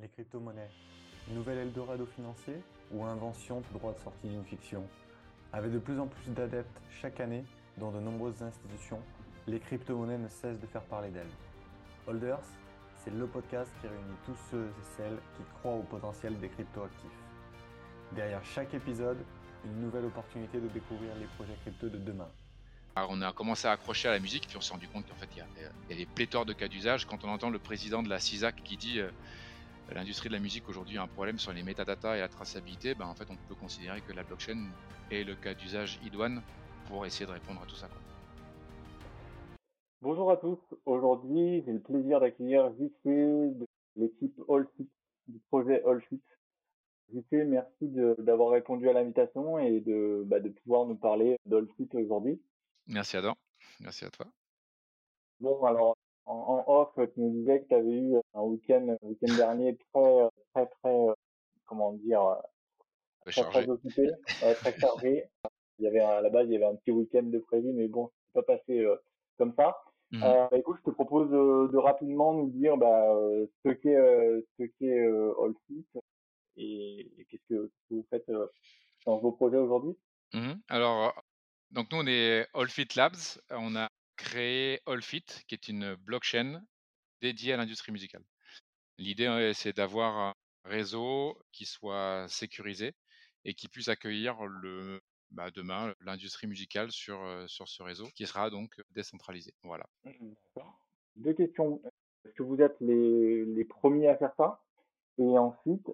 Les crypto-monnaies, nouvel Eldorado financier ou invention tout droit de sortie d'une fiction Avec de plus en plus d'adeptes chaque année dans de nombreuses institutions, les crypto-monnaies ne cessent de faire parler d'elles. Holders, c'est le podcast qui réunit tous ceux et celles qui croient au potentiel des crypto-actifs. Derrière chaque épisode, une nouvelle opportunité de découvrir les projets crypto de demain. On a commencé à accrocher à la musique, puis on s'est rendu compte qu'en fait, il y, a, il y a des pléthores de cas d'usage. Quand on entend le président de la CISAC qui dit euh, l'industrie de la musique aujourd'hui a un problème sur les métadatas et la traçabilité, ben, en fait, on peut considérer que la blockchain est le cas d'usage idoine pour essayer de répondre à tout ça. Bonjour à tous. Aujourd'hui, j'ai le plaisir d'accueillir JC de l'équipe AllFit, du projet AllFit. JC, merci d'avoir répondu à l'invitation et de, bah, de pouvoir nous parler d'AllFit aujourd'hui. Merci Adam, merci à toi. Bon, alors en, off, tu nous disais que tu avais eu un week-end week dernier très, très, très, comment dire, très, très occupé, très chargé. Il y avait à la base, il y avait un petit week-end de prévu, mais bon, c'est pas passé euh, comme ça. Euh, bah, écoute, je te propose de, de rapidement nous dire bah, euh, ce qu'est euh, ce qu'est euh, Allfit et, et qu'est-ce que, que vous faites euh, dans vos projets aujourd'hui. Mhm. Alors, donc nous, on est Allfit Labs. On a créé Allfit, qui est une blockchain dédiée à l'industrie musicale. L'idée, hein, c'est d'avoir un réseau qui soit sécurisé et qui puisse accueillir le, bah, demain l'industrie musicale sur, euh, sur ce réseau, qui sera donc décentralisé. Voilà. Mmh, Deux questions. Est-ce que vous êtes les, les premiers à faire ça? Et ensuite,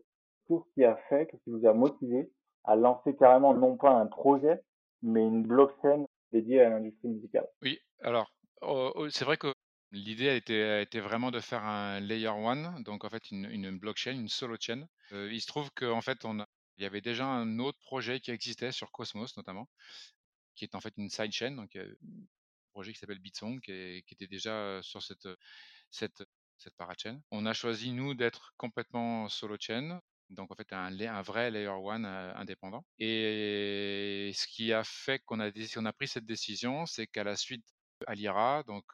qu'est-ce qui a fait, qu'est-ce qui vous a motivé à lancer carrément non pas un projet, mais une blockchain dédiée à l'industrie musicale? Oui, alors, oh, oh, c'est vrai que l'idée a été, vraiment de faire un layer one, donc en fait une, blockchain, une solo chain. Euh, il se trouve qu'en fait, il y avait déjà un autre projet qui existait sur Cosmos notamment, qui est en fait une sidechain, donc euh, un projet qui s'appelle Bitsong, qui, qui était déjà euh, sur cette, cette, cette parachain. On a choisi, nous, d'être complètement solo chain, donc en fait un, vrai layer one indépendant. Et ce qui a fait qu'on a pris cette décision, c'est qu'à la suite à l'IRA, donc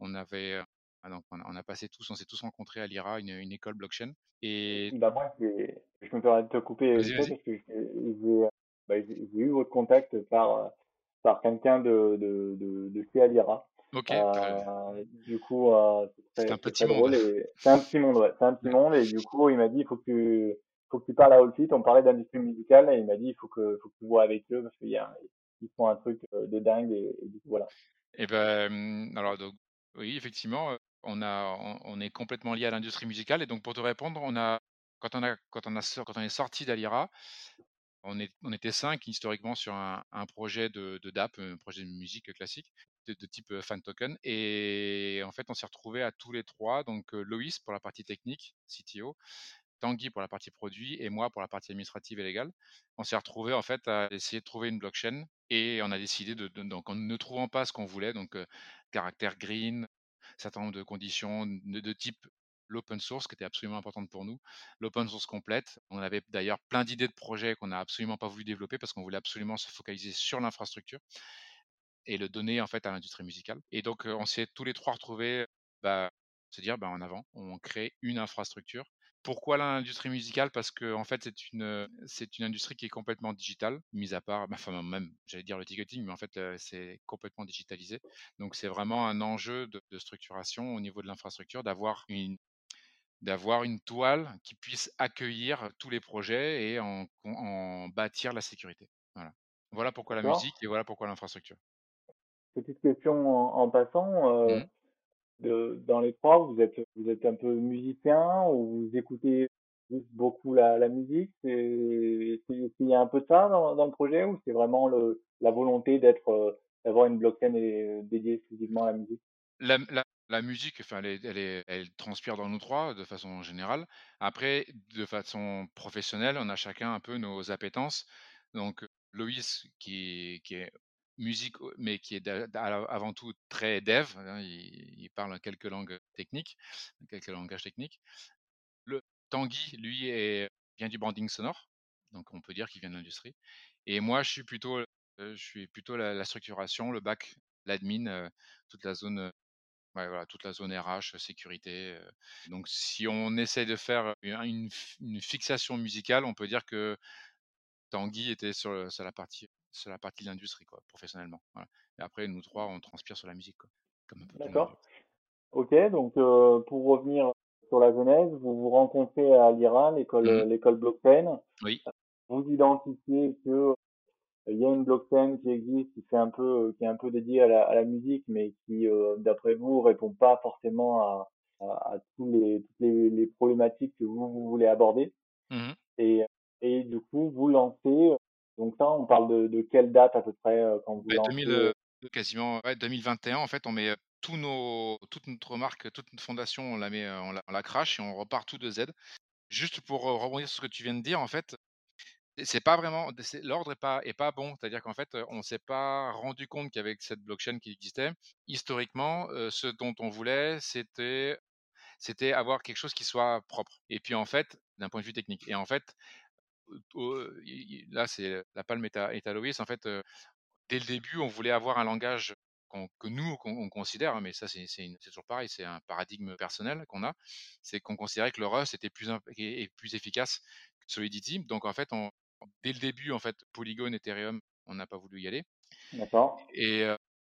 on avait, ah, donc on a, on a passé tous, on s'est tous rencontrés à l'IRA, une, une école blockchain. Et Bah moi, je me permets de te couper parce que j'ai bah, j'ai- eu votre contact par, euh, par quelqu'un de, de, de, de chez Alira. Ok, Euh, du coup, euh, c'est un petit monde. c'est un petit monde, ouais, c'est un petit monde et du coup, il m'a dit, il faut que tu, faut que tu parles à Allfit. On parlait d'industrie musicale et il m'a dit, il faut que, faut que tu vois avec eux parce qu'il y a, ils font un truc de dingue et, et du coup, voilà. Et ben, hum, alors oui, effectivement, on a, on, est complètement lié à l'industrie musicale. Et donc, pour te répondre, on a, quand on a, quand on est sorti d'Alira, on on était cinq historiquement sur un, projet de, DAP, un projet de musique classique, de, type fan token. Et en fait, on s'est retrouvés à tous les trois. Donc, Loïs pour la partie technique, CTO, Tanguy pour la partie produit et moi pour la partie administrative et légale. On s'est retrouvés en fait à essayer de trouver une blockchain et on a décidé de, donc en ne trouvant pas ce qu'on voulait, donc euh, caractère green, certain nombre de conditions de, de type l'open source qui était absolument importante pour nous, l'open source complète. On avait d'ailleurs plein d'idées de projets qu'on n'a absolument pas voulu développer parce qu'on voulait absolument se focaliser sur l'infrastructure et le donner en fait à l'industrie musicale. Et donc euh, on s'est tous les trois retrouvés, bah, se dire bah, en avant, on crée une infrastructure. Pourquoi l'industrie musicale? Parce que en fait c'est une c'est une industrie qui est complètement digitale, mis à part, enfin même j'allais dire le ticketing, mais en fait c'est complètement digitalisé. Donc c'est vraiment un enjeu de, de structuration au niveau de l'infrastructure d'avoir une d'avoir une toile qui puisse accueillir tous les projets et en, en bâtir la sécurité. Voilà. Voilà pourquoi la musique et voilà pourquoi l'infrastructure. Petite question en, en passant. Euh, Mhm. Dans les trois, vous êtes, vous êtes un peu musicien ou vous écoutez beaucoup la, la musique? Qu'il y a un peu de ça dans, le projet ou c'est vraiment la volonté d'être, euh, d'avoir une blockchain et- dédiée exclusivement à la musique? La, musique, enfin, elle, transpire dans nous trois de façon générale. Après, de façon professionnelle, on a chacun un peu nos appétences. Donc, Loïs, qui, qui est musique, mais qui est avant tout très dev, hein, il, parle quelques langues techniques, quelques langages techniques. Le Tanguy, lui, est, vient du branding sonore, donc on peut dire qu'il vient de l'industrie. Et moi, je suis plutôt, je suis plutôt la, structuration, le back, l'admin, toute la zone Ouais, voilà, toute la zone RH, sécurité. Donc, si on essaie de faire une, fixation musicale, on peut dire que Tanguy était sur la partie sur la partie de l'industrie, quoi, professionnellement. Voilà. Et après, nous trois, on transpire sur la musique, quoi. D'accord. Ok, donc pour revenir sur la genèse, vous vous rencontrez à l'IRA, l'école Mmh. l'école blockchain. Oui. Vous identifiez que il y a une blockchain qui existe, qui fait un peu, qui est un peu dédiée à la, à la musique, mais qui, d'après vous, répond pas forcément à, à, tous les, toutes les, les, problématiques que vous, vous voulez aborder. Mmh. Et, et du coup, vous lancez. Donc ça, on parle de, de quelle date à peu près quand vous ouais, lancez 2000, quasiment ouais, 2021. En fait, on met tous nos, toute notre marque, toute notre fondation, on la met, on la, on la crache et on repart tout de Z. Juste pour rebondir sur ce que tu viens de dire, en fait, c'est pas vraiment l'ordre est pas est pas bon c'est à dire qu'en fait on s'est pas rendu compte qu'avec cette blockchain qui existait historiquement ce dont on voulait c'était c'était avoir quelque chose qui soit propre et puis en fait d'un point de vue technique et en fait là c'est la palme est à, est à Loïs en fait dès le début on voulait avoir un langage que nous on, considère, mais ça c'est toujours pareil, c'est un paradigme personnel qu'on a, c'est qu'on considérait que le Rust était plus, et plus efficace que Solidity. Donc en fait, on, dès le début, en fait, Polygon, Ethereum, on n'a pas voulu y aller. D'accord. Et,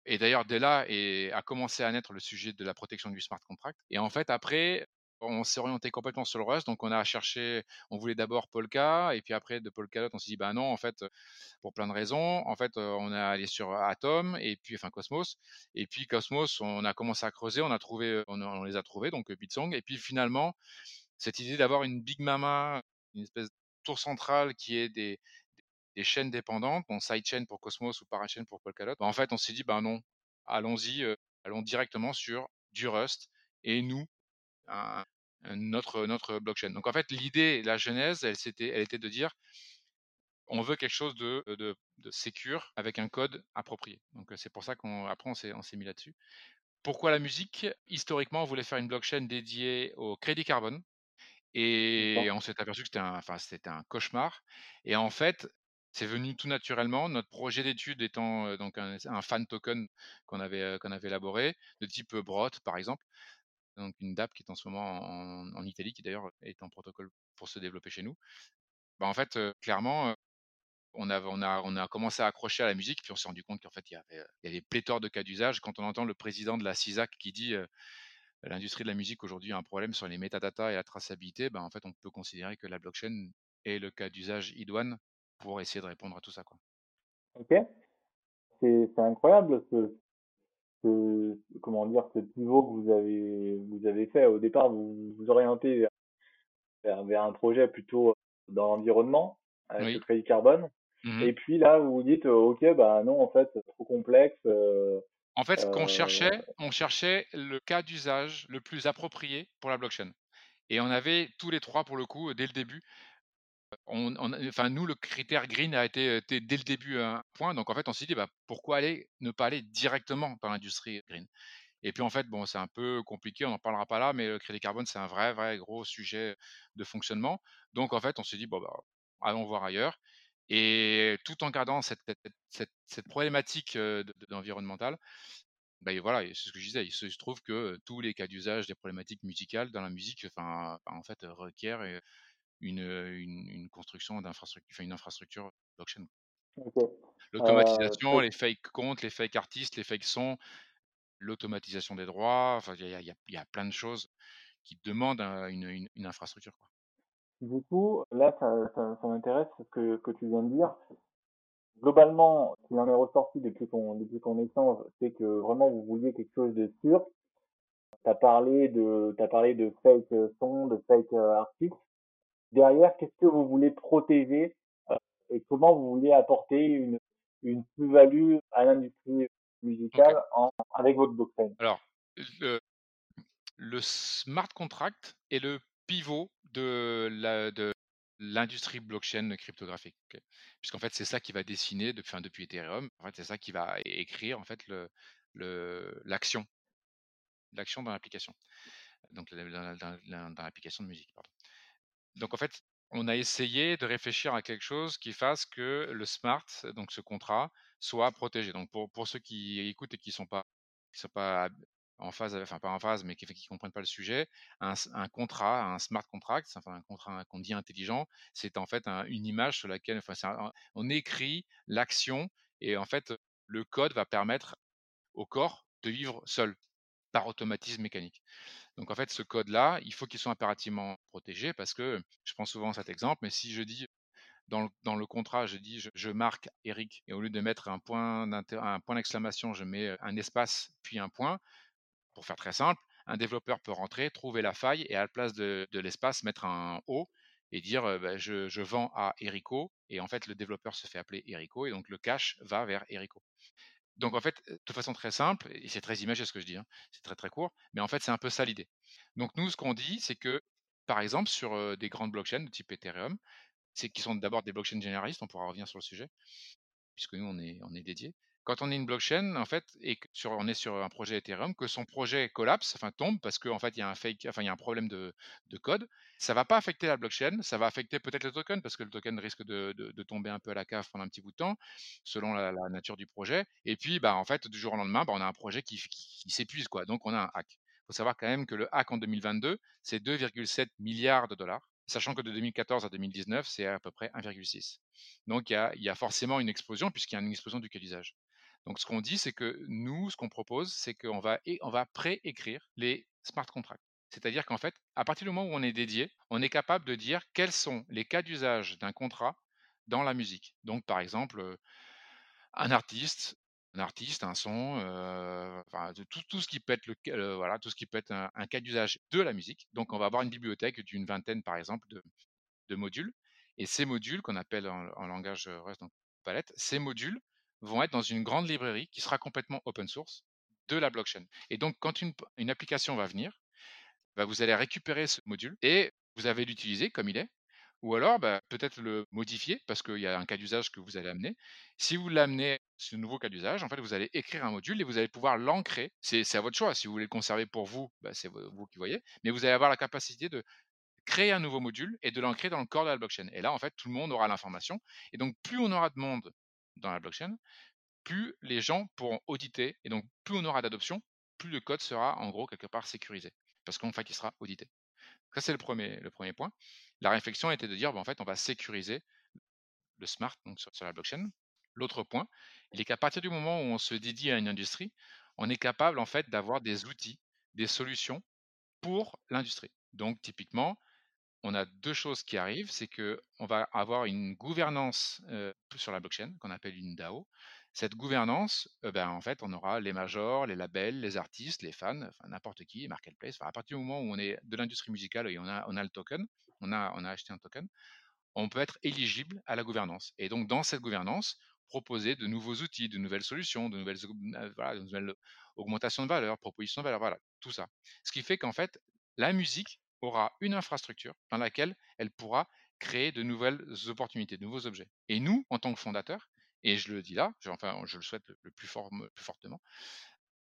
et d'ailleurs, dès là, et a commencé à naître le sujet de la protection du smart contract. Et en fait, après, on s'est orienté complètement sur le Rust. Donc, on a cherché, on voulait d'abord Polka, et puis après, de Polkadot, on s'est dit, bah non, en fait, pour plein de raisons. En fait, on est allé sur Atom, et puis, enfin, Cosmos. Et puis, Cosmos, on a commencé à creuser, on a trouvé, on, les a trouvés, donc Bitsong. Et puis, finalement, cette idée d'avoir une Big Mama, une espèce de tour centrale qui est des, chaînes dépendantes, bon, sidechain pour Cosmos ou parachain pour Polkadot. Bah, en fait, on s'est dit, ben non, allons-y, allons directement sur du Rust et nous, notre, notre blockchain. Donc en fait, l'idée, la genèse, elle, c'était, elle était de dire, on veut quelque chose de, de, de secure avec un code approprié. Donc c'est pour ça qu'après, on, s'est, on s'est mis là-dessus. Pourquoi la musique? Historiquement, on voulait faire une blockchain dédiée au crédit carbone. Et on s'est aperçu que c'était un, enfin, c'était un cauchemar. Et en fait, c'est venu tout naturellement. Notre projet d'étude étant donc un, fan token qu'on avait, qu'on avait élaboré, de type Brot par exemple, donc une DAP qui est en ce moment en, Italie, qui d'ailleurs est en protocole pour se développer chez nous. Bah, en fait, clairement, on a, commencé à accrocher à la musique, puis on s'est rendu compte qu'en fait, il y, avait, il y avait pléthore de cas d'usage. Quand on entend le président de la CISAC qui dit l'industrie de la musique aujourd'hui a un problème sur les métadatas et la traçabilité, bah, en fait, on peut considérer que la blockchain est le cas d'usage idoine pour essayer de répondre à tout ça. Ok. C'est incroyable ce, ce, comment dire, ce pivot que vous avez, vous avez fait. Au départ, vous vous orientez vers, vers un projet plutôt dans l'environnement, avec le crédit carbone. Mmh Et puis là, vous vous dites, OK, bah non, en fait, c'est trop complexe. en fait, ce qu'on cherchait, on cherchait le cas d'usage le plus approprié pour la blockchain. Et on avait tous les trois, pour le coup, dès le début, enfin, nous, le critère green a été, dès le début un point. Donc, en fait, on s'est dit, bah, pourquoi aller, ne pas aller directement dans l'industrie green? Et puis, en fait, bon, c'est un peu compliqué, on n'en parlera pas là, mais le crédit carbone, c'est un vrai, vrai gros sujet de fonctionnement. Donc, en fait, on s'est dit, bon, bah, allons voir ailleurs. Et tout en gardant cette, cette, cette, problématique d'environnementale, bah, voilà, c'est ce que je disais. Il se, trouve que tous les cas d'usage des problématiques musicales dans la musique, enfin, en fait, requièrent une, une, une construction d'infrastructure, enfin une infrastructure blockchain. L'automatisation, les fake comptes, les fake artistes, les fake sons, l'automatisation des droits, enfin il y a, y, y a, plein de choses qui demandent une, une, une, infrastructure. Quoi. Du coup, là, ça, ça, ça m'intéresse ce que, que tu viens de dire. Globalement, ce qui en est ressorti depuis qu'on depuis qu'on échange, c'est que vraiment vous vouliez quelque chose de sûr. Tu as parlé de as parlé de fake son, de fake artistes derrière, qu'est-ce que vous voulez protéger euh, et comment vous voulez apporter une, une plus-value à l'industrie musicale en, avec votre blockchain Alors, le, le, smart contract est le pivot de la, de l'industrie blockchain cryptographique. Puisqu'en fait, c'est ça qui va dessiner de, enfin, depuis Ethereum. En fait, c'est ça qui va écrire en fait le, le, l'action, l'action dans l'application. Donc, dans, dans, dans l'application de musique. Pardon donc en fait, on a essayé de réfléchir à quelque chose qui fasse que le smart, donc ce contrat, soit protégé. Donc pour, ceux qui écoutent et qui ne sont pas, en phase, enfin pas en phase, mais qui ne comprennent pas le sujet, un, contrat, un smart contract, enfin un contrat qu'on dit intelligent, c'est en fait une image sur laquelle, on écrit l'action et en fait le code va permettre au corps de vivre seul automatisme mécanique. Donc en fait, ce code-là, il faut qu'il soit impérativement protégé parce que je prends souvent cet exemple, mais si je dis dans le, contrat, je dis je, marque Eric et au lieu de mettre un point d'exclamation, je mets un espace puis un point. Pour faire très simple, un développeur peut rentrer, trouver la faille et à la place de, l'espace mettre un O et dire bah, je, vends à Erico et en fait le développeur se fait appeler Erico et donc le cache va vers Erico. Donc en fait, de façon très simple, et c'est très imagé ce que je dis, hein, c'est très très court, mais en fait c'est un peu ça l'idée. Donc nous, ce qu'on dit, c'est que par exemple sur des grandes blockchains de type Ethereum, c'est qui sont d'abord des blockchains généralistes, on pourra revenir sur le sujet, puisque nous on est, on est dédié. Quand on est une blockchain, en fait, et que sur, on est sur un projet Ethereum, que son projet collapse, enfin tombe parce qu'en fait il y a un fake, enfin il y a un problème de, de code, ça va pas affecter la blockchain, ça va affecter peut-être le token parce que le token risque de, tomber un peu à la cave pendant un petit bout de temps, selon la, nature du projet. Et puis, bah en fait, du jour au lendemain, bah, on a un projet qui, qui, s'épuise quoi. Donc on a un hack. Il faut savoir quand même que le hack en 2022, c'est 2,7 milliards de dollars sachant que de 2014 à 2019, c'est à peu près 1,6. Donc il y, a, il y, a, forcément une explosion puisqu'il y a une explosion du cas d'usage. Donc ce qu'on dit, c'est que nous, ce qu'on propose, c'est qu'on va, on va pré-écrire les smart contracts. C'est-à-dire qu'en fait, à partir du moment où on est dédié, on est capable de dire quels sont les cas d'usage d'un contrat dans la musique. Donc par exemple, un artiste, un artiste, un son, enfin, tout, ce qui peut être le, voilà, tout ce qui peut être un, cas d'usage de la musique. Donc on va avoir une bibliothèque d'une vingtaine, par exemple, de, modules. Et ces modules, qu'on appelle en, langage Rust, donc palette, ces modules vont être dans une grande librairie qui sera complètement open source de la blockchain. Et donc, quand une, application va venir, bah, vous allez récupérer ce module et vous allez l'utiliser comme il est, ou alors bah, peut-être le modifier parce qu'il y a un cas d'usage que vous allez amener. Si vous l'amenez, ce nouveau cas d'usage, en fait, vous allez écrire un module et vous allez pouvoir l'ancrer. C'est à votre choix. Si vous voulez le conserver pour vous, bah, c'est vous qui voyez. Mais vous allez avoir la capacité de créer un nouveau module et de l'ancrer dans le corps de la blockchain. Et là, en fait, tout le monde aura l'information. Et donc, plus on aura de monde dans la blockchain, plus les gens pourront auditer, et donc plus on aura d'adoption, plus le code sera en gros quelque part sécurisé, parce qu'en fait il sera audité. Ça c'est le premier, point. La réflexion était de dire, ben, en fait on va sécuriser le smart donc sur, la blockchain. L'autre point, il est qu'à partir du moment où on se dédie à une industrie, on est capable en fait d'avoir des outils, des solutions pour l'industrie. Donc typiquement, on a deux choses qui arrivent, c'est que on va avoir une gouvernance sur la blockchain qu'on appelle une DAO. Cette gouvernance, ben, en fait, on aura les majors, les labels, les artistes, les fans, enfin n'importe qui, marketplace. à partir du moment où on est de l'industrie musicale et on a, on a le token, on a, on a acheté un token, on peut être éligible à la gouvernance. Et donc dans cette gouvernance, proposer de nouveaux outils, de nouvelles solutions, de nouvelles, de nouvelles augmentations de valeur, propositions de valeur, voilà, tout ça. Ce qui fait qu'en fait, la musique aura une infrastructure dans laquelle elle pourra créer de nouvelles opportunités, de nouveaux objets. Et nous, en tant que fondateurs, et je le dis là, enfin, je le souhaite le plus, fort, plus fortement,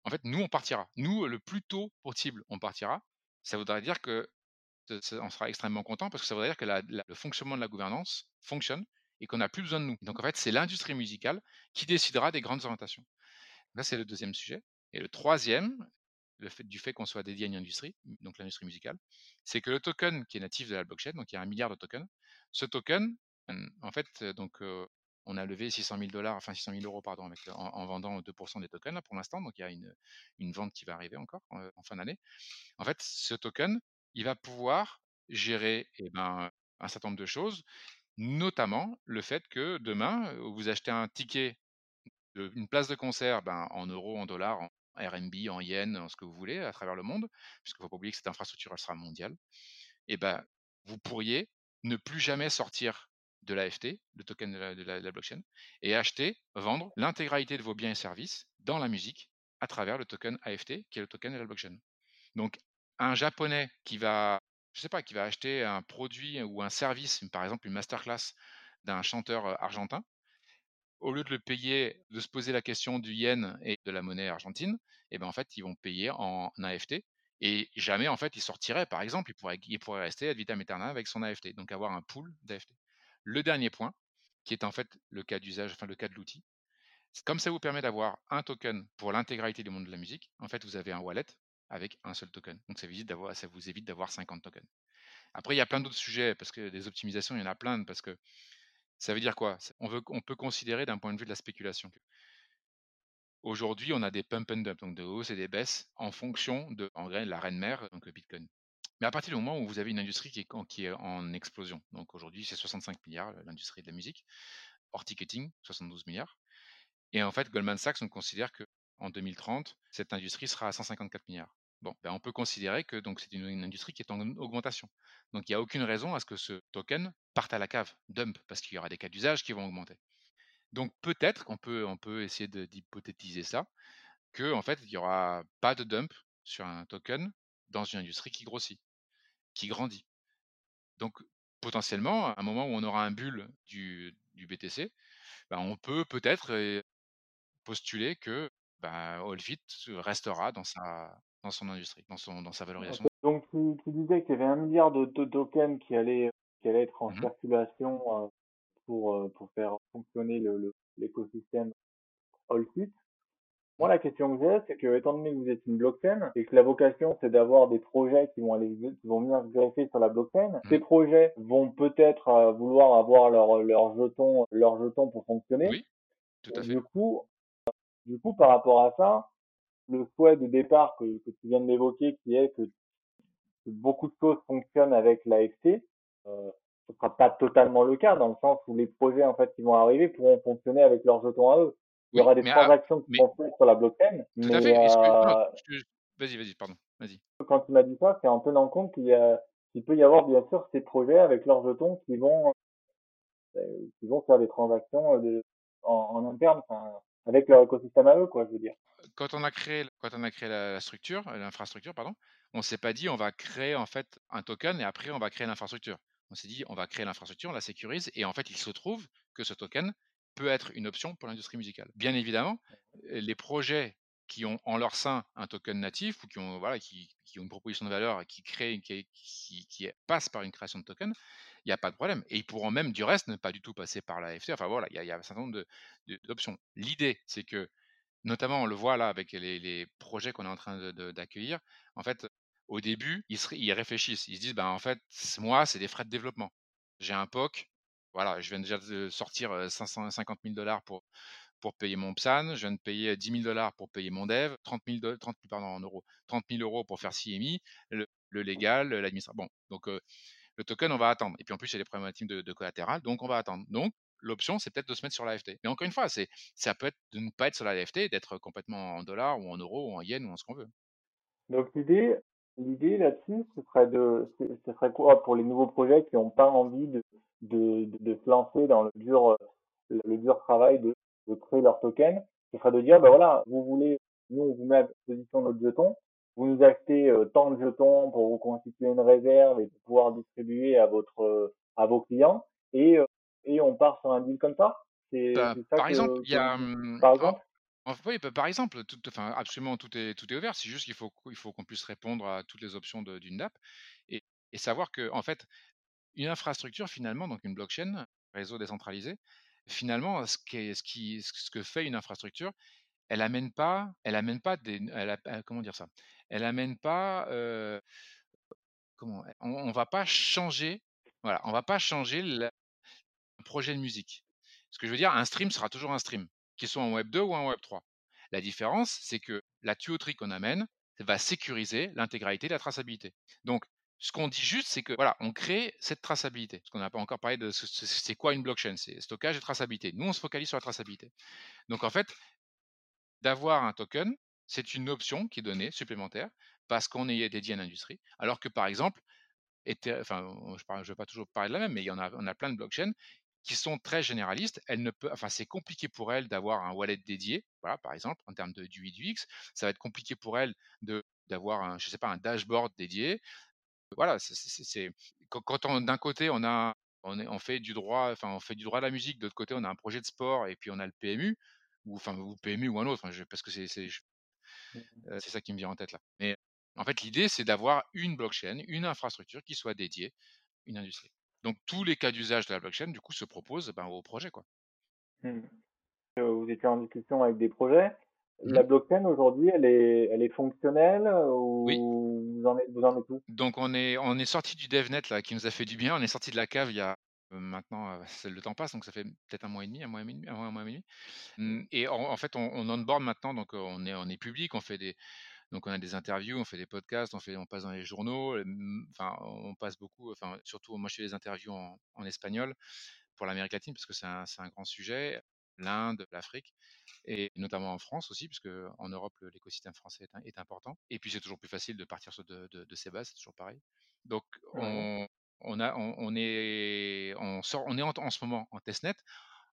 en fait, nous, on partira. Nous, le plus tôt possible, on partira. Ça voudrait dire que on sera extrêmement content parce que ça voudrait dire que le fonctionnement de la gouvernance fonctionne et qu'on n'a plus besoin de nous. Donc en fait, c'est l'industrie musicale qui décidera des grandes orientations. Là, c'est le deuxième sujet. Et le troisième, du fait qu'on soit dédié à une industrie, donc l'industrie musicale, c'est que le token qui est natif de la blockchain, donc il y a un milliard de tokens, ce token, en fait, donc on a levé 600 000 dollars, enfin 600 000 euros pardon, en, vendant 2% des tokens là, pour l'instant, donc il y a une, une, vente qui va arriver encore en, fin d'année. En fait, ce token, il va pouvoir gérer eh ben, un certain nombre de choses, notamment le fait que demain, vous achetez un ticket, une place de concert ben, en euros, en dollars, en RMB, en yens, en ce que vous voulez, à travers le monde, puisqu'il ne faut pas oublier que cette infrastructure sera mondiale, et ben, vous pourriez ne plus jamais sortir de l'AFT, le token de la, blockchain, et acheter, vendre l'intégralité de vos biens et services dans la musique à travers le token AFT, qui est le token de la blockchain. Donc, un japonais qui va, je sais pas, qui va acheter un produit ou un service, par exemple une masterclass d'un chanteur argentin, au lieu de le payer, de se poser la question du yen et de la monnaie argentine, eh ben en fait, ils vont payer en AFT. Et jamais, en fait, il sortirait, par exemple, il pourrait, il pourrait rester ad vitam aeternam avec son AFT, donc avoir un pool d'AFT. Le dernier point, qui est en fait le cas d'usage, enfin le cas de l'outil, Comme ça vous permet d'avoir un token pour l'intégralité du monde de la musique, en fait, vous avez un wallet avec un seul token. Donc ça, ça vous évite d'avoir 50 tokens. Après, il y a plein d'autres sujets, parce que des optimisations, il y en a plein, parce que ça veut dire quoi? On, peut considérer d'un point de vue de la spéculation. Aujourd'hui, on a des pump and dump, donc des hausses et des baisses, en fonction de en la reine mère, donc le Bitcoin. Mais à partir du moment où vous avez une industrie qui est, qui est en explosion, donc aujourd'hui c'est 65 milliards l'industrie de la musique, hors ticketing 72 milliards, et en fait Goldman Sachs on considère que en 2030 cette industrie sera à 154 milliards. Ben on peut considérer que c'est une, industrie qui est en augmentation. Donc il n'y a aucune raison à ce que ce token parte à la cave, dump, parce qu'il y aura des cas d'usage qui vont augmenter. Donc peut-être qu'on peut, essayer d'hypothétiser ça, que en fait il n'y aura pas de dump sur un token dans une industrie qui grossit, qui grandit. Donc potentiellement, à un moment où on aura un bulle du, BTC, ben, on peut peut-être postuler que ben, Allfit restera dans sa, dans son industrie, dans, son, dans sa valorisation. Donc tu, disais qu'il y avait un milliard de, tokens qui allaient, qui allaient être en mmh circulation euh, pour, euh, pour faire fonctionner l'écosystème Allfit. Moi, la question que j'ai, c'est que, étant donné que vous êtes une blockchain et que la vocation, c'est d'avoir des projets qui vont aller, qui vont venir greffer sur la blockchain, mmh. ces projets vont peut-être euh, vouloir avoir leurs leur jetons, leur jetons pour fonctionner. Oui, tout à fait. Du coup, du coup, par rapport à ça, le souhait de départ que, que tu viens de d'évoquer, qui est que, beaucoup de choses fonctionnent avec l'AFC, euh, ce sera pas totalement le cas dans le sens où les projets en fait qui vont arriver pourront fonctionner avec leurs jetons à eux. Il y aura des transactions qui vont faire sur la blockchain. Tout mais, à fait. Euh, vas-y, vas-y, pardon. Vas-y. Quand tu m'as dit ça, c'est en tenant compte qu'il y a, qu'il peut y avoir bien sûr ces projets avec leurs jetons qui vont, euh, qui vont faire des transactions de, en, en interne. Enfin, avec leur écosystème à eux, quoi, je veux dire. Quand on a créé, quand on a créé la structure, l'infrastructure, pardon, on s'est pas dit on va créer en fait un token et après on va créer l'infrastructure. On s'est dit on va créer l'infrastructure, on la sécurise et en fait il se trouve que ce token peut être une option pour l'industrie musicale. Bien évidemment, les projets qui ont en leur sein un token natif ou qui ont voilà qui, qui ont une proposition de valeur et qui créent qui, qui, qui passe par une création de token, il n'y a pas de problème. Et ils pourront même du reste ne pas du tout passer par la FT. Enfin voilà, il y, a un certain nombre d'options. L'idée, c'est que, notamment, on le voit là avec les, projets qu'on est en train d'accueillir, en fait, au début, ils, réfléchissent. Ils se disent, ben, en fait, moi, c'est des frais de développement. J'ai un POC, voilà, je viens déjà de sortir 550 000 dollars pour, pour payer mon PSAN, je viens de payer 10 000 dollars pour payer mon dev, 30 000, 30 pardon, en euros, 30 000 euros pour faire CMI, le, le légal, l'administration. Bon, donc le token, on va attendre. Et puis en plus, il y a des problématiques de, collatéral, donc on va attendre. Donc, l'option, c'est peut-être de se mettre sur l'AFT. Mais encore une fois, c'est, ça peut être de ne pas être sur l'AFT, d'être complètement en dollars ou en euros ou en yens ou en ce qu'on veut. Donc l'idée, l'idée là-dessus, ce serait de, ce serait quoi pour les nouveaux projets qui n'ont pas envie de, se lancer dans le dur, le dur travail de, de créer leur token, ce serait de dire, ben voilà, vous voulez, nous on vous met à disposition notre jeton, vous nous achetez euh, tant de jetons pour vous constituer une réserve et pour pouvoir distribuer à votre euh, à vos clients et euh, et on part sur un deal comme ça? C'est bah, par exemple, il y a par exemple? oui, bah, par exemple, tout, enfin, absolument tout est tout est ouvert. C'est juste qu'il faut il faut qu'on puisse répondre à toutes les options d'une DAP et, et savoir que en fait une infrastructure finalement donc une blockchain réseau décentralisé finalement ce qui ce qui ce que fait une infrastructure elle amène pas elle amène pas des elle comment dire ça? Elle amène pas, comment, on, ne va pas changer, voilà, on va pas changer le projet de musique. Ce que je veux dire, un stream sera toujours un stream, qu'il soit en Web 2 ou en Web 3. La différence, c'est que la tuyauterie qu'on amène va sécuriser l'intégralité de la traçabilité. Donc, ce qu'on dit juste, c'est que voilà, on crée cette traçabilité. Parce qu'on n'a pas encore parlé de c'est quoi une blockchain, c'est stockage et traçabilité. Nous, on se focalise sur la traçabilité. Donc en fait, d'avoir un token, c'est une option qui est donnée supplémentaire parce qu'on est dédié à l'industrie. Alors que par exemple, enfin, je ne vais pas toujours parler de la même, mais il y en a, on a plein de blockchains qui sont très généralistes. Elle ne peut, enfin, c'est compliqué pour elles d'avoir un wallet dédié. Voilà, par exemple, en termes de du UX, ça va être compliqué pour elles de d'avoir un, je sais pas, un dashboard dédié. Voilà, c'est quand, quand d'un côté on a on, est, on fait du droit, enfin on fait du droit de la musique, de l'autre côté on a un projet de sport et puis on a le PMU ou enfin PMU ou un autre, parce que c'est c'est ça qui me vient en tête là. Mais en fait, l'idée, c'est d'avoir une blockchain, une infrastructure qui soit dédiée, une industrie. Donc tous les cas d'usage de la blockchain, du coup, se proposent ben, au projet. Quoi. Mmh. vous étiez en discussion avec des projets. Mmh. La blockchain aujourd'hui, elle est, elle est fonctionnelle Oui. ou vous en êtes, vous en êtes où? Donc on est on est sorti du DevNet là qui nous a fait du bien. On est sorti de la cave il y a maintenant, euh, le temps passe, donc ça fait peut-être un mois et demi, un mois et demi, un mois, un mois et demi. Mmh, Et en, en fait, on, on onboard maintenant, donc euh, on est on est public, on fait des donc on a des interviews, on fait des podcasts, on fait on passe dans les journaux. euh, Enfin, on passe beaucoup. Enfin, surtout moi je fais des interviews en, en espagnol pour l'Amérique latine parce que c'est un, grand sujet. L'Inde, l'Afrique et notamment en France aussi, puisque en Europe, l'écosystème français est, important. Et puis, c'est toujours plus facile de partir de, de- de ces bases, c'est toujours pareil. Donc, on, on, est, on, sort, on est en, ce moment en testnet.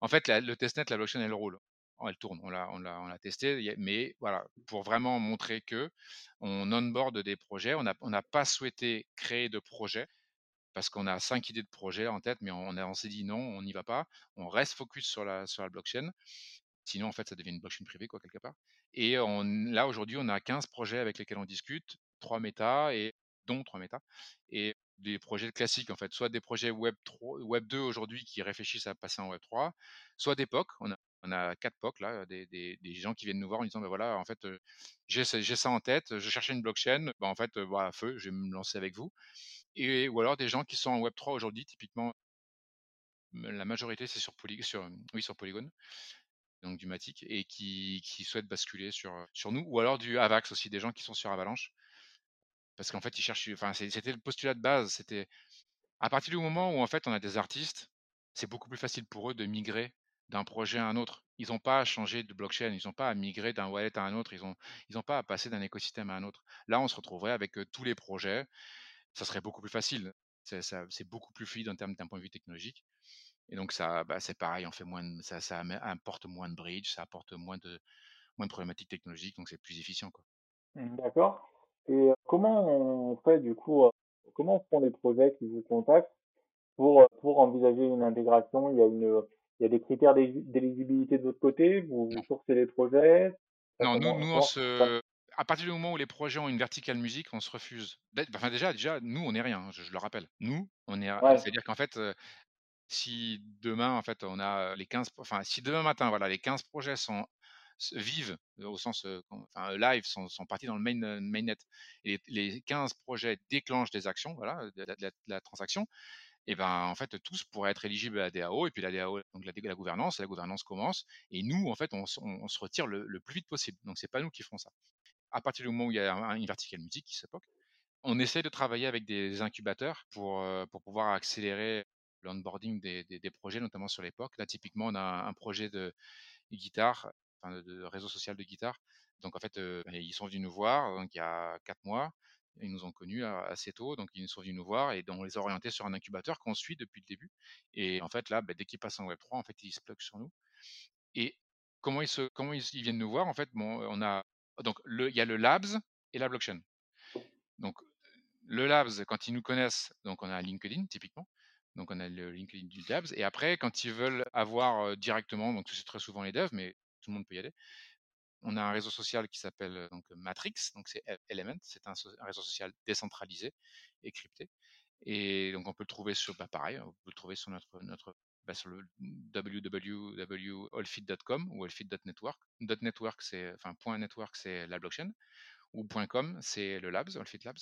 En fait, le testnet, la blockchain, elle roule. Elle tourne, on l'a, on l'a, on l'a testé, mais voilà, pour vraiment montrer que on onboard des projets, on n'a on pas souhaité créer de projet parce qu'on a cinq idées de projets en tête, mais on, on s'est dit non, on n'y va pas, on reste focus sur la, sur la blockchain Sinon, en fait, ça devient une blockchain privée, quoi, quelque part. Et on, là, aujourd'hui, on a 15 projets avec lesquels on discute, 3 méta, et, dont 3 méta, et des projets classiques, en fait, soit des projets Web, 3, Web 2 aujourd'hui qui réfléchissent à passer en Web 3, soit des POC. On a, on a 4 POC, là, des, des, des, gens qui viennent nous voir en disant, ben voilà, en fait, j'ai ça en tête, je cherchais une blockchain, ben en fait, voilà, feu, je vais me lancer avec vous. Et, ou alors des gens qui sont en Web 3 aujourd'hui, typiquement, la majorité, c'est sur, Poly, sur, oui, sur Polygon donc du Matic, et qui, qui souhaitent basculer sur, sur nous, ou alors du Avax aussi, des gens qui sont sur Avalanche. Parce qu'en fait, ils cherchent, enfin, c'était le postulat de base, c'était à partir du moment où en fait on a des artistes, c'est beaucoup plus facile pour eux de migrer d'un projet à un autre. Ils n'ont pas à changer de blockchain, ils n'ont pas à migrer d'un wallet à un autre, ils n'ont ils ont pas à passer d'un écosystème à un autre. Là, on se retrouverait avec tous les projets, ça serait beaucoup plus facile. C'est beaucoup plus fluide en termes d'un point de vue technologique. Et donc ça, bah, c'est pareil, on fait moins, ça, ça apporte moins de bridge, ça apporte moins de, moins de problématiques technologiques, donc c'est plus efficient. Mmh, D'accord. Et comment on fait du coup, euh, comment font les projets qui vous contactent pour, euh, pour envisager une intégration? Il y a une, il y a des critères d'éli- d'éligibilité de votre côté, vous, sourcez les projets, ça, non, nous, nous, on se à partir du moment où les projets ont une verticale musique, on se refuse. Enfin, déjà, déjà, nous, on n'est rien. hein, Je, je le rappelle. Nous, on est, Ouais, c'est-à-dire qu'en fait, euh, si demain, en fait, on a les 15, pro- enfin, si demain matin, voilà, les 15 projets sont vivent au sens, enfin, live, sont, partis dans le main, mainnet, et les, les 15 projets déclenchent des actions, voilà, de la, transaction, et ben en fait tous pourraient être éligibles à la DAO et puis la DAO donc la, la gouvernance la gouvernance commence et nous en fait on, se retire le, plus vite possible. Donc c'est pas nous qui ferons ça. À partir du moment où il y a un- une verticale musique qui s'époque on essaie de travailler avec des incubateurs pour pour pouvoir accélérer l'onboarding des, des, projets notamment sur l'époque. Là typiquement on a un projet de guitare de, réseau social de guitare donc en fait euh, ils sont venus nous voir il y a quatre mois ils nous ont connus a- assez tôt, donc ils sont venus nous voir et on les a orientés sur un incubateur qu'on suit depuis le début. Et en fait, là, bah, dès qu'ils passent en Web3, en fait, ils se plugent sur nous. Et comment ils, se, comment ils, viennent nous voir En fait, bon, on a donc il y a le Labs et la blockchain. Donc le Labs, quand ils nous connaissent, donc on a LinkedIn typiquement. Donc on a le LinkedIn du Labs. Et après, quand ils veulent avoir euh, directement, donc c'est très souvent les devs, mais tout le monde peut y aller. On a un réseau social qui s'appelle donc Matrix, donc c'est E- Element, c'est un, réseau social décentralisé et crypté. Et donc on peut le trouver sur, bah, pareil, on peut le trouver sur notre, notre bah, sur le www.allfit.com ou allfit.network. .network c'est, enfin point .network c'est la blockchain ou .com c'est le labs, Allfit Labs.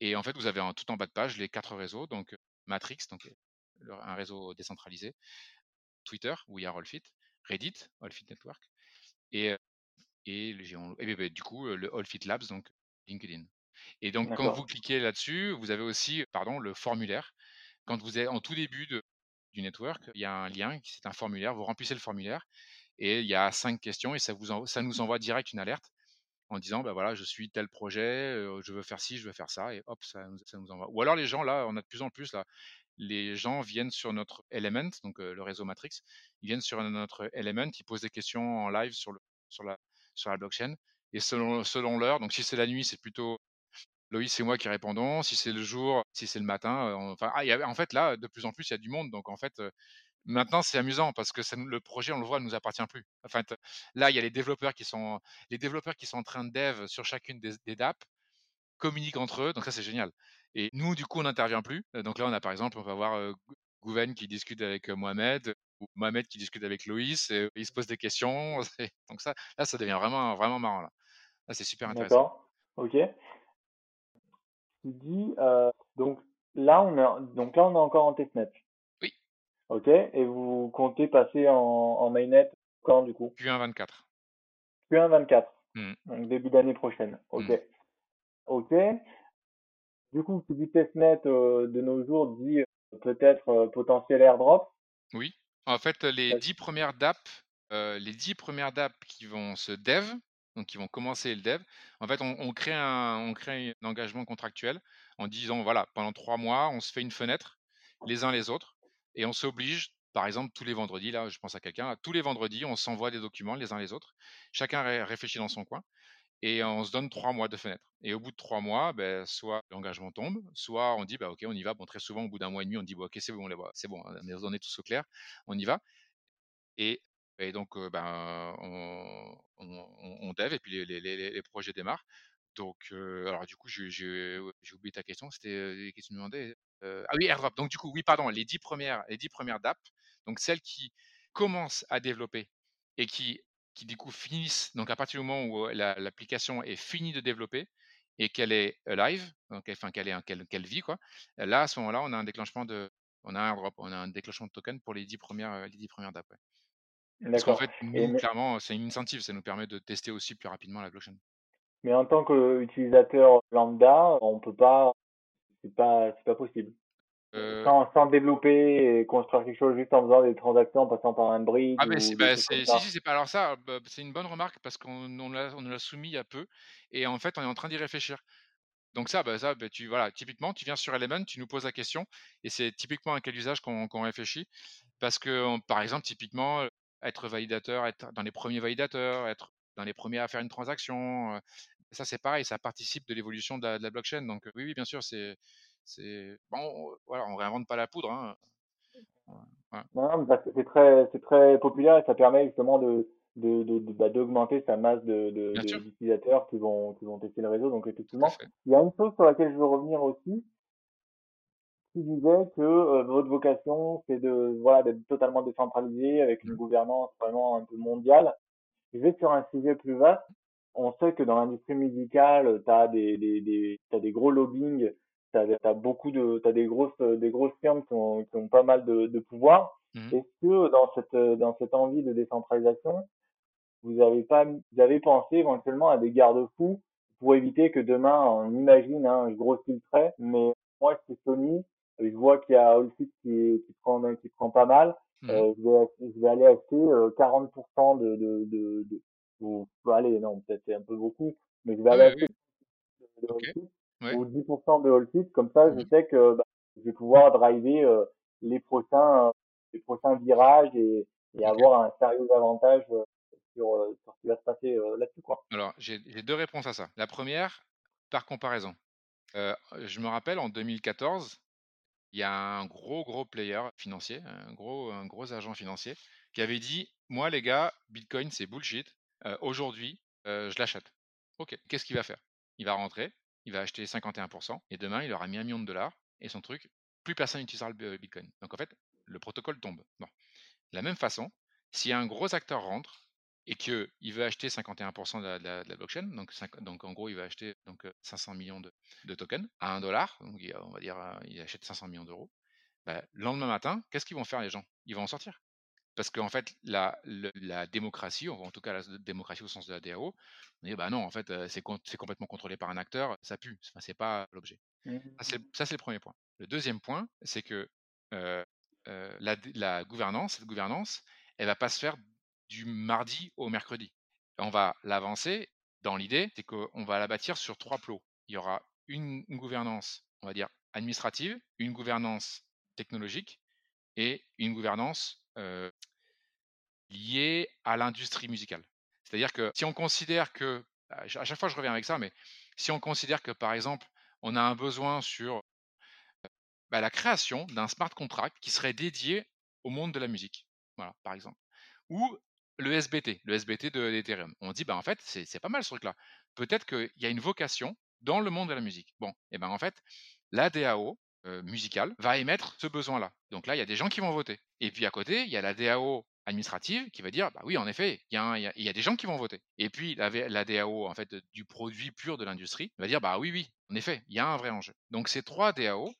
Et en fait vous avez en, tout en bas de page les quatre réseaux, donc Matrix, donc un réseau décentralisé, Twitter où il y a Allfit, Reddit, Allfit Network, et et, ben, du coup, le All Fit Labs, donc LinkedIn. Et donc, quand vous cliquez là-dessus, vous avez aussi, pardon, le formulaire. Quand vous êtes en tout début de- du network, il y a un lien, c'est un formulaire. Vous remplissez le formulaire et il y a cinq questions et ça vous ça nous envoie direct une alerte en disant, bah voilà, je suis tel projet, euh, je veux faire ci, je veux faire ça, et hop, ça nous, ça nous envoie. Ou alors les gens, là, on a de plus en plus, là, les gens viennent sur notre Element, donc le réseau Matrix, ils viennent sur notre Element, ils posent des questions en live sur, la, blockchain, et selon, l'heure, donc si c'est la nuit, c'est plutôt Loïs et moi qui répondons, si c'est le jour, si c'est le matin, enfin, ah, y a- en fait, là, de plus en plus, il y a du monde, donc en fait, maintenant, c'est amusant parce que le projet, on le voit, ne nous appartient plus. Enfin, là, il y a les développeurs qui sont, les développeurs qui sont en train de dev sur chacune des, des dApps communiquent entre eux, donc ça c'est génial. Et nous, du coup, on n'intervient plus. Euh, Donc là, on a par exemple, on va voir Gou- Gouven qui discute avec Mohamed, ou Mohamed qui discute avec Loïs, et il se pose des questions. Donc ça, là, ça devient vraiment, vraiment marrant. Là, là c'est super intéressant. D'accord. Ok. Tu dis, euh, donc là, on est, donc là, on est encore en testnet. Oui. Ok. Et vous comptez passer en, en mainnet quand, du coup? Q1 24. Q1 24. Mmh. Donc début d'année prochaine. Ok. Mmh. Ok. Du coup, qui dit testnet euh, de nos jours dit euh, peut-être euh, potentiel airdrop? Oui. En fait, les dix premières DApp, euh, les dix premières DApp qui vont se dev, donc qui vont commencer le dev, en fait, on, on crée un, on crée un engagement contractuel en disant, voilà, pendant trois mois, on se fait une fenêtre, les uns les autres, et on s'oblige, par exemple, tous les vendredis, là, je pense à quelqu'un, tous les vendredis, on s'envoie des documents les uns les autres, chacun ré- réfléchit dans son coin, et on se donne trois mois de fenêtre. Et au bout de trois mois, ben, soit l'engagement tombe, soit on dit, bah, ok, on y va. Bon, très souvent, au bout d'un mois et demi, on dit, bon, ok, c'est bon, les c'est bon, on est- tous au clair, on y va. Et, et donc, ben, on, on, on- dev et puis les, les, projets démarrent. Donc, alors du coup, j'ai oublié ta question. C'était euh, qu'est-ce que tu me demandais Ah oui, airdrop. Donc du coup, oui, pardon, les dix premières, les premières DApp, donc celles qui commencent à développer et qui, qui du coup finissent. Donc à partir du moment où la- l'application est finie de développer et qu'elle est live, donc enfin qu'elle est qu'elle vit quoi. Là, à ce moment-là, on a un déclenchement de, on a un on a un déclenchement de token pour les dix premières, les dix premières ouais. Parce qu'en fait, Et nous, mais, clairement, c'est une incentive, ça nous permet de tester aussi plus rapidement la blockchain. mais en tant qu'utilisateur lambda, on peut pas, c'est pas, c'est pas possible. Euh, Sans, sans développer et construire quelque chose juste en faisant des transactions, en passant par un bridge Ah c'est des bah, si si c'est pas alors ça bah, c'est une bonne remarque parce qu'on on l'a on nous l'a soumis il y a peu et en fait on est en train d'y réfléchir. Donc ça bah, ça bah, tu voilà typiquement tu viens sur Element tu nous poses la question et c'est typiquement un cas d'usage qu'on qu'on réfléchit parce que on- par exemple typiquement euh, être validateur être dans les premiers validateurs être dans les premiers à faire une transaction euh, ça c'est pareil ça participe de l'évolution de la, de la blockchain donc oui oui bien sûr c'est c'est bon on- voilà on réinvente pas la poudre hein. Voilà. Non, c'est très, c'est très populaire et ça permet justement de, de, de, de- bah, d'augmenter sa masse de, de- sûr d'utilisateurs qui vont, qui vont tester le réseau. Donc effectivement, il y a une chose sur laquelle je veux revenir aussi, qui disait que euh, votre vocation, c'est de, voilà, d'être totalement décentralisé avec une Mhm. gouvernance vraiment un peu mondiale. Je vais sur un sujet plus vaste. On sait que dans l'industrie musicale, tu as des, des, des gros lobbying, tu as, beaucoup de, t'as des grosses, des grosses firmes qui ont, qui ont pas mal de, de pouvoir. Mhm. Est-ce que dans cette, dans cette envie de décentralisation, vous avez pas, vous avez pensé éventuellement à des garde-fous pour éviter que demain, on imagine, hein, je grossis le trait, mais moi, suis Sony, je vois qu'il y a Allseed qui, qui prend, qui prend pas mal, Mhm. euh, je vais, je vais aller acheter euh, 40% de, de, de, de, bah, allez, non, peut-être c'est un peu beaucoup, mais je vais aller acheter oui. ou 10% de Allseed, comme ça, je Mhm. sais que bah, je vais pouvoir driver euh, les prochains, les prochains virages et, et avoir un sérieux avantage euh, sur, euh, sur ce qui va se passer là-dessus, quoi. Alors, j'ai j'ai deux réponses à ça. La première, par comparaison. Euh, je me rappelle en 2014, il y a un gros gros player financier, un gros un gros agent financier, qui avait dit, moi les gars, Bitcoin c'est bullshit. Euh, Aujourd'hui, euh, je l'achète. Ok. Qu'est-ce qu'il va faire? Il va rentrer, il va acheter 51%, et demain il aura mis un million de dollars et son truc, plus personne n'utilisera le euh, Bitcoin. Donc en fait, le protocole tombe. Bon. De la même façon, si un gros acteur rentre et qu'il veut acheter 51% de la, blockchain, donc, en gros il va acheter donc, euh, 500 millions de, tokens à 1 dollar, donc on va dire euh, il achète 500 millions d'euros, bah, le lendemain matin, qu'est-ce qu'ils vont faire les gens? Ils vont en sortir. Parce qu'en fait, la, le- la démocratie, en tout cas la démocratie au sens de la DAO, on dit bah non, en fait, c'est complètement contrôlé par un acteur, ça pue, enfin, c'est pas l'objet. Ça, c'est ça, c'est le premier point. Le deuxième point, c'est que euh, euh, la gouvernance, cette gouvernance, elle va pas se faire du mardi au mercredi. On va l'avancer dans l'idée, c'est qu'on va la bâtir sur trois plots. Il y aura une, une gouvernance, on va dire, administrative, une gouvernance technologique et une gouvernance liée à l'industrie musicale. C'est-à-dire que si on considère que, à ch- à chaque fois je reviens avec ça, mais si on considère que par exemple, on a un besoin sur bah, la création d'un smart contract qui serait dédié au monde de la musique, voilà, par exemple. Ou le SBT, le SBT de d'Ethereum. On dit, bah, en fait, c'est c'est pas mal ce truc-là. Peut-être qu'il y a une vocation dans le monde de la musique. Bon, et ben en fait, la DAO, musical va émettre ce besoin-là. Donc là, il y a des gens qui vont voter. Et puis à côté, il y a la DAO administrative qui va dire bah oui en effet il y, a des gens qui vont voter. Et puis la, la DAO en fait du produit pur de l'industrie va dire bah oui oui en effet il y a un vrai enjeu. Donc ces trois DAO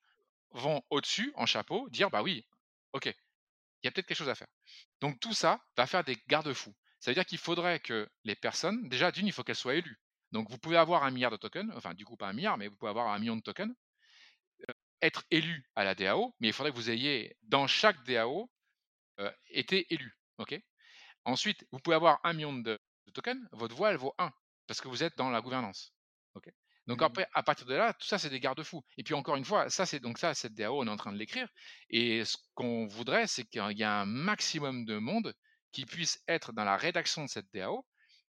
vont au-dessus en chapeau dire bah oui ok il y a peut-être quelque chose à faire. Donc tout ça va faire des garde-fous. Ça veut dire qu'il faudrait que les personnes déjà d'une il faut qu'elles soient élues. Donc vous pouvez avoir un milliard de tokens enfin du coup pas un milliard mais vous pouvez avoir un million de tokens être élu à la DAO, mais il faudrait que vous ayez dans chaque DAO été élu. ok? Ensuite, vous pouvez avoir un million de, tokens, votre voix elle vaut 1 parce que vous êtes dans la gouvernance. ok? Donc mmh après, à partir de là, tout ça c'est des garde-fous. Et puis encore une fois, ça c'est donc ça cette DAO, on est en train de l'écrire. Et ce qu'on voudrait, c'est qu'il y ait un maximum de monde qui puisse être dans la rédaction de cette DAO,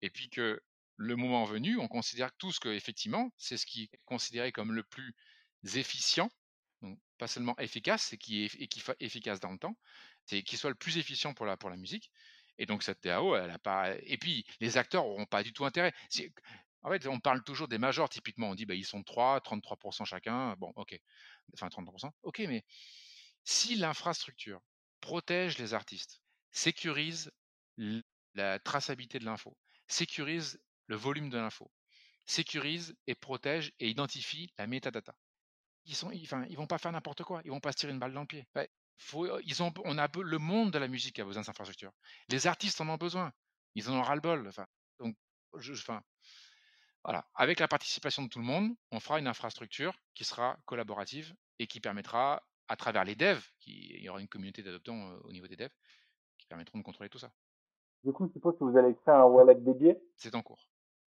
et puis que le moment venu, on considère tous que effectivement, c'est ce qui est considéré comme le plus efficient donc, pas seulement efficace, est, et qui soit efficace dans le temps, c'est qu'il soit le plus efficient pour la, musique. Et donc cette DAO, elle a pas. Et puis les acteurs n'auront pas du tout intérêt. En fait, on parle toujours des majors, typiquement. On dit bah, ils sont 3, 33% chacun. Bon, ok. Enfin, 33%. Ok, mais si l'infrastructure protège les artistes, sécurise la traçabilité de l'info, sécurise le volume de l'info, sécurise et protège et identifie la metadata, ils sont, enfin, ils vont pas faire n'importe quoi. Ils vont pas se tirer une balle dans le pied. faut, ils ont, on a le monde de la musique a besoin d'infrastructures. Les artistes en ont besoin. Ils en ont ras le bol. Enfin, donc, je, enfin, voilà. Avec la participation de tout le monde, on fera une infrastructure qui sera collaborative et qui permettra, à travers les devs, qui, il y aura une communauté d'adoptants au niveau des devs, qui permettront de contrôler tout ça. Du coup, je suppose que vous allez créer un wallet dédié. C'est en cours.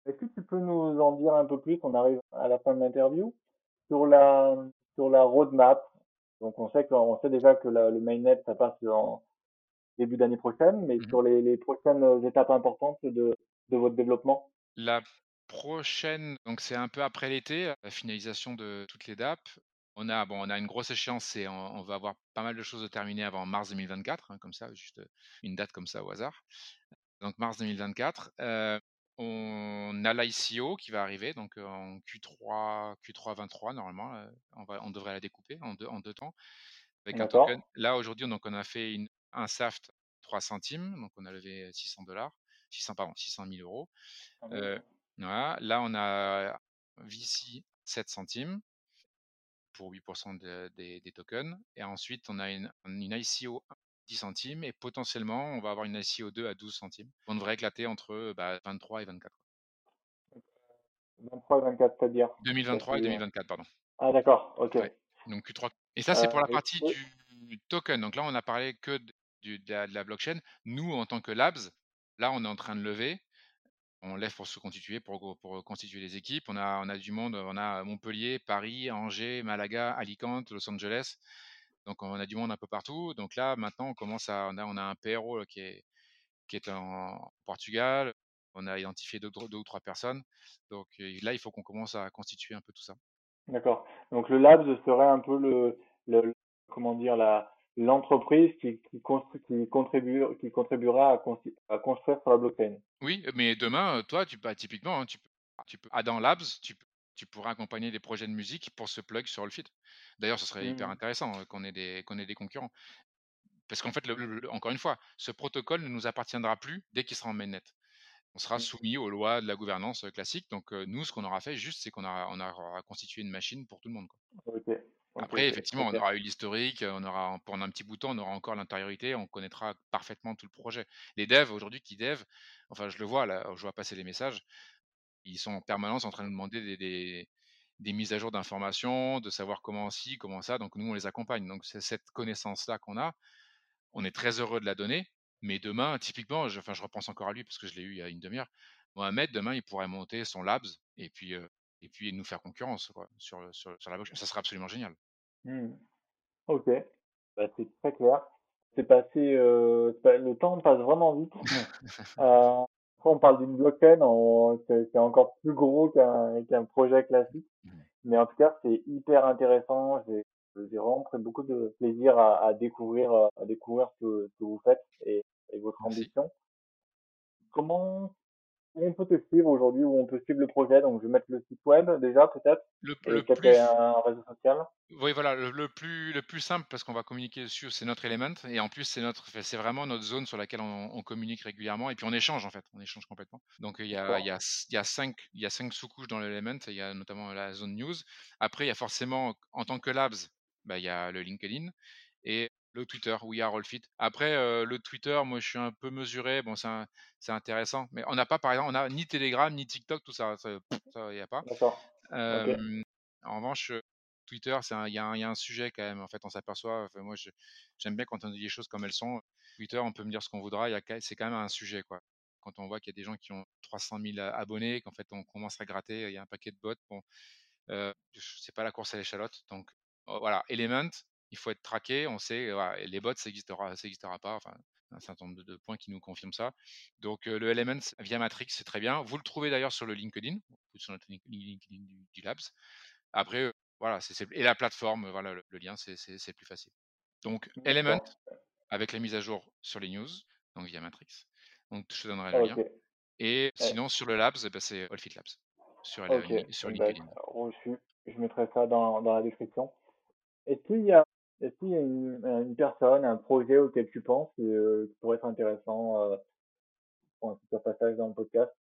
Est-ce que tu peux nous en dire un peu plus? On arrive à la fin de l'interview sur la sur la roadmap. Donc on sait qu'on sait déjà que le mainnet ça passe en début d'année prochaine, mais mmh sur les, les, prochaines étapes importantes de, de votre développement. La prochaine, donc c'est un peu après l'été, la finalisation de toutes les DAP. On a, bon, on a une grosse échéance et on, va avoir pas mal de choses à terminer avant mars 2024, hein, comme ça, juste une date comme ça au hasard. Donc mars 2024. Euh, on a l'ICO qui va arriver, donc en Q3, Q3 23 normalement. on, va, on devrait la découper en deux, en deux temps. Avec un token. Là aujourd'hui, donc on a fait une, un SAFT 3 centimes, donc on a levé 600 dollars, 600 pardon, 600 000 euros. voilà. Là on a VC 7 centimes pour 8% des, des, tokens. Et ensuite on a une, une ICO 10 centimes et potentiellement on va avoir une ICO2 à 12 centimes. On devrait éclater entre 23 bah, et 24. 23 et 24, c'est-à-dire? 2023 et 2024, pardon. Ah d'accord, ok. Donc Q3. Et ça, c'est pour la euh, partie du token. Donc là, on n'a parlé que de, la, blockchain. Nous, en tant que Labs, là, on est en train de lever. On lève pour se constituer, pour, pour constituer les équipes. On a, on a du monde. On a Montpellier, Paris, Angers, Malaga, Alicante, Los Angeles. Donc on a du monde un peu partout. Donc là, maintenant, on commence à, on a, on a un PRO qui est, qui est en Portugal. On a identifié deux, deux ou trois personnes. Donc là, il faut qu'on commence à constituer un peu tout ça. D'accord. Donc le Labs serait un peu le, le comment dire la l'entreprise qui, qui, qui, contribue, qui contribuera à, à, construire sur la blockchain. Oui, mais demain, toi, tu peux typiquement, hein, tu peux, tu peux, Adam Labs, tu peux tu pourrais accompagner des projets de musique pour se plug sur le feed. D'ailleurs, ce serait hyper mmh. intéressant qu'on ait, des, qu'on ait des concurrents. Parce qu'en fait, encore une fois, ce protocole ne nous appartiendra plus dès qu'il sera en mainnet. On sera mmh. soumis aux lois de la gouvernance classique. Donc, euh, nous, ce qu'on aura fait juste, c'est qu'on aura, on aura constitué une machine pour tout le monde. Après, effectivement, on aura eu l'historique, on aura, pendant un petit bout de temps, on aura encore l'intériorité, on connaîtra parfaitement tout le projet. Les devs, aujourd'hui, qui dev, enfin, je le vois, là, je vois passer les messages, ils sont en permanence en train de nous demander des, des, mises à jour d'informations, de savoir comment ci, comment ça. Donc nous, on les accompagne. Donc c'est cette connaissance-là qu'on a. On est très heureux de la donner. Mais demain, typiquement, je, enfin, je repense encore à lui parce que je l'ai eu il y a une demi-heure. Mohamed, demain, il pourrait monter son labs et puis, euh, et puis nous faire concurrence sur, sur, sur, la blockchain. Ça serait absolument génial. Mmh. Ok, bah, c'est très clair. C'est passé, euh, le temps passe vraiment vite. euh, on parle d'une blockchain, c'est encore plus gros qu'un projet classique. Mais en tout cas, c'est hyper intéressant. J'ai vraiment pris beaucoup de plaisir à, découvrir, à découvrir ce que, vous faites et, votre ambition. Comment on peut te suivre aujourd'hui, où on peut suivre le projet. Donc, je vais mettre le site web déjà, peut-être, Le le plus un réseau social. Oui, voilà, le le plus le plus simple parce qu'on va communiquer dessus, c'est notre Element et en plus c'est notre c'est vraiment notre zone sur laquelle on on communique régulièrement et puis on échange en fait, on échange complètement. Donc il y a il y a il y a 5 il y a 5 sous-couches dans l'Element, il y a notamment la zone news. Après il y a forcément en tant que labs, bah, il y a le LinkedIn le Twitter, We Are All Fit. Après, heu, le Twitter, moi je suis un peu mesuré, bon c'est intéressant, mais on n'a pas par exemple, on a ni Telegram, ni TikTok, tout ça, ça il y a pas. Hem, en revanche, heu, Twitter, c'est un il y a un il y a un sujet quand même, en fait, on s'aperçoit, enfin moi j'aime bien quand on dit les choses comme elles sont. Twitter, on peut me dire ce qu'on voudra, c'est quand même un sujet, quoi. Quand on voit qu'il y a des gens qui ont 300 000 a abonnés, qu'en fait on commence à gratter, il y a un paquet de bots, bon, heu, c'est pas la course à l'échalote, donc heu, voilà. Element, il faut être traqué, on sait, et les bots, ça existera ça existera pas, enfin, un certain nombre de de points qui nous confirment ça. Donc le Element via Matrix, c'est très bien. Vous le trouvez d'ailleurs sur le LinkedIn, sur notre Link LinkedIn du du Labs. Après, voilà, c'est et la plateforme, voilà, le le lien, c'est c'est c'est plus facile. Donc Element avec la mise à jour sur les news, donc via Matrix. Donc je te donnerai le lien et Eh, sinon sur le Labs, et bah, c'est Allfit Labs sur Eh ben, LinkedIn. reçu. Je mettrai ça dans, dans la description. Est-ce qu'il y a, est-ce qu'il y a une, une personne, un projet auquel tu penses et, euh, qui pourrait être intéressant euh, pour un futur passage dans le podcast?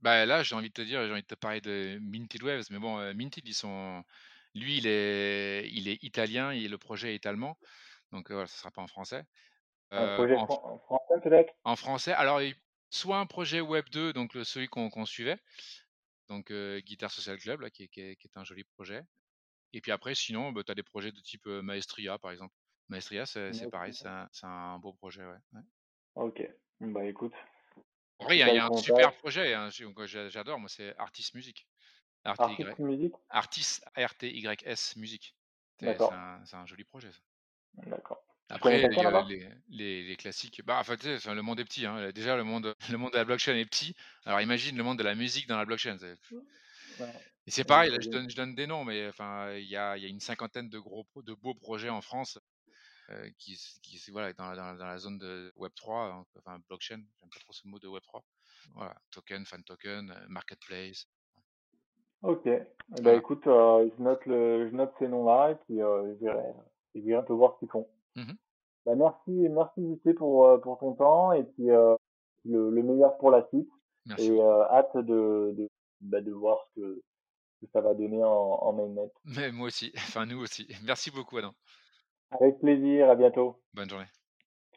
Bah, là, j'ai envie de te dire, j'ai envie de te parler de Minted Waves, mais bon, heu, Minted, ils sont lui, il est il est italien et le projet est allemand, donc voilà, ça sera pas en français. Un projet en français peut-être? en français, alors soit un projet Web 2, donc le celui qu'on suivait, donc Guitar Social Club là, qui qui qui est un joli projet et puis après sinon, bah, tu as des projets de type, Maestria, par exemple. Maestria, c'est pareil, c'est un beau projet, ouais, ouais. Ok. Bah écoute, vrai, il y a y un super projet, hein, j'adore, moi, c'est Artis Music. Artiste R-T-Y musique? Artis, A-R-T-Y-S Music. C'est un joli projet ça. D'accord. Après, il quelqu'un y a là-bas? les les les classiques, bah, en fait, le monde est petit, hein, déjà le monde le monde de la blockchain est petit, alors imagine le monde de la musique dans la blockchain, Ouais, et c'est pareil, là, je donne je donne des noms, mais enfin, il y a il y a une cinquantaine de gros de beaux projets en France, qui qui voilà, dans dans dans la zone de web 3, hein, enfin blockchain, j'aime pas trop ce mot de web 3. Voilà, token, fan token, marketplace, Ok. Eh ben écoute, euh, je note le, je note ces noms-là et puis euh, je verrai, je verrai un peu voir ce qu'ils font. Bah merci, merci JC pour, pour ton temps et puis le, le meilleur pour la suite et Merci euh, hâte de, de, bah, de voir ce que, que ça va donner en, en mainnet. Mais moi aussi, enfin nous aussi. Merci beaucoup Adam. Avec plaisir, à bientôt. Bonne journée.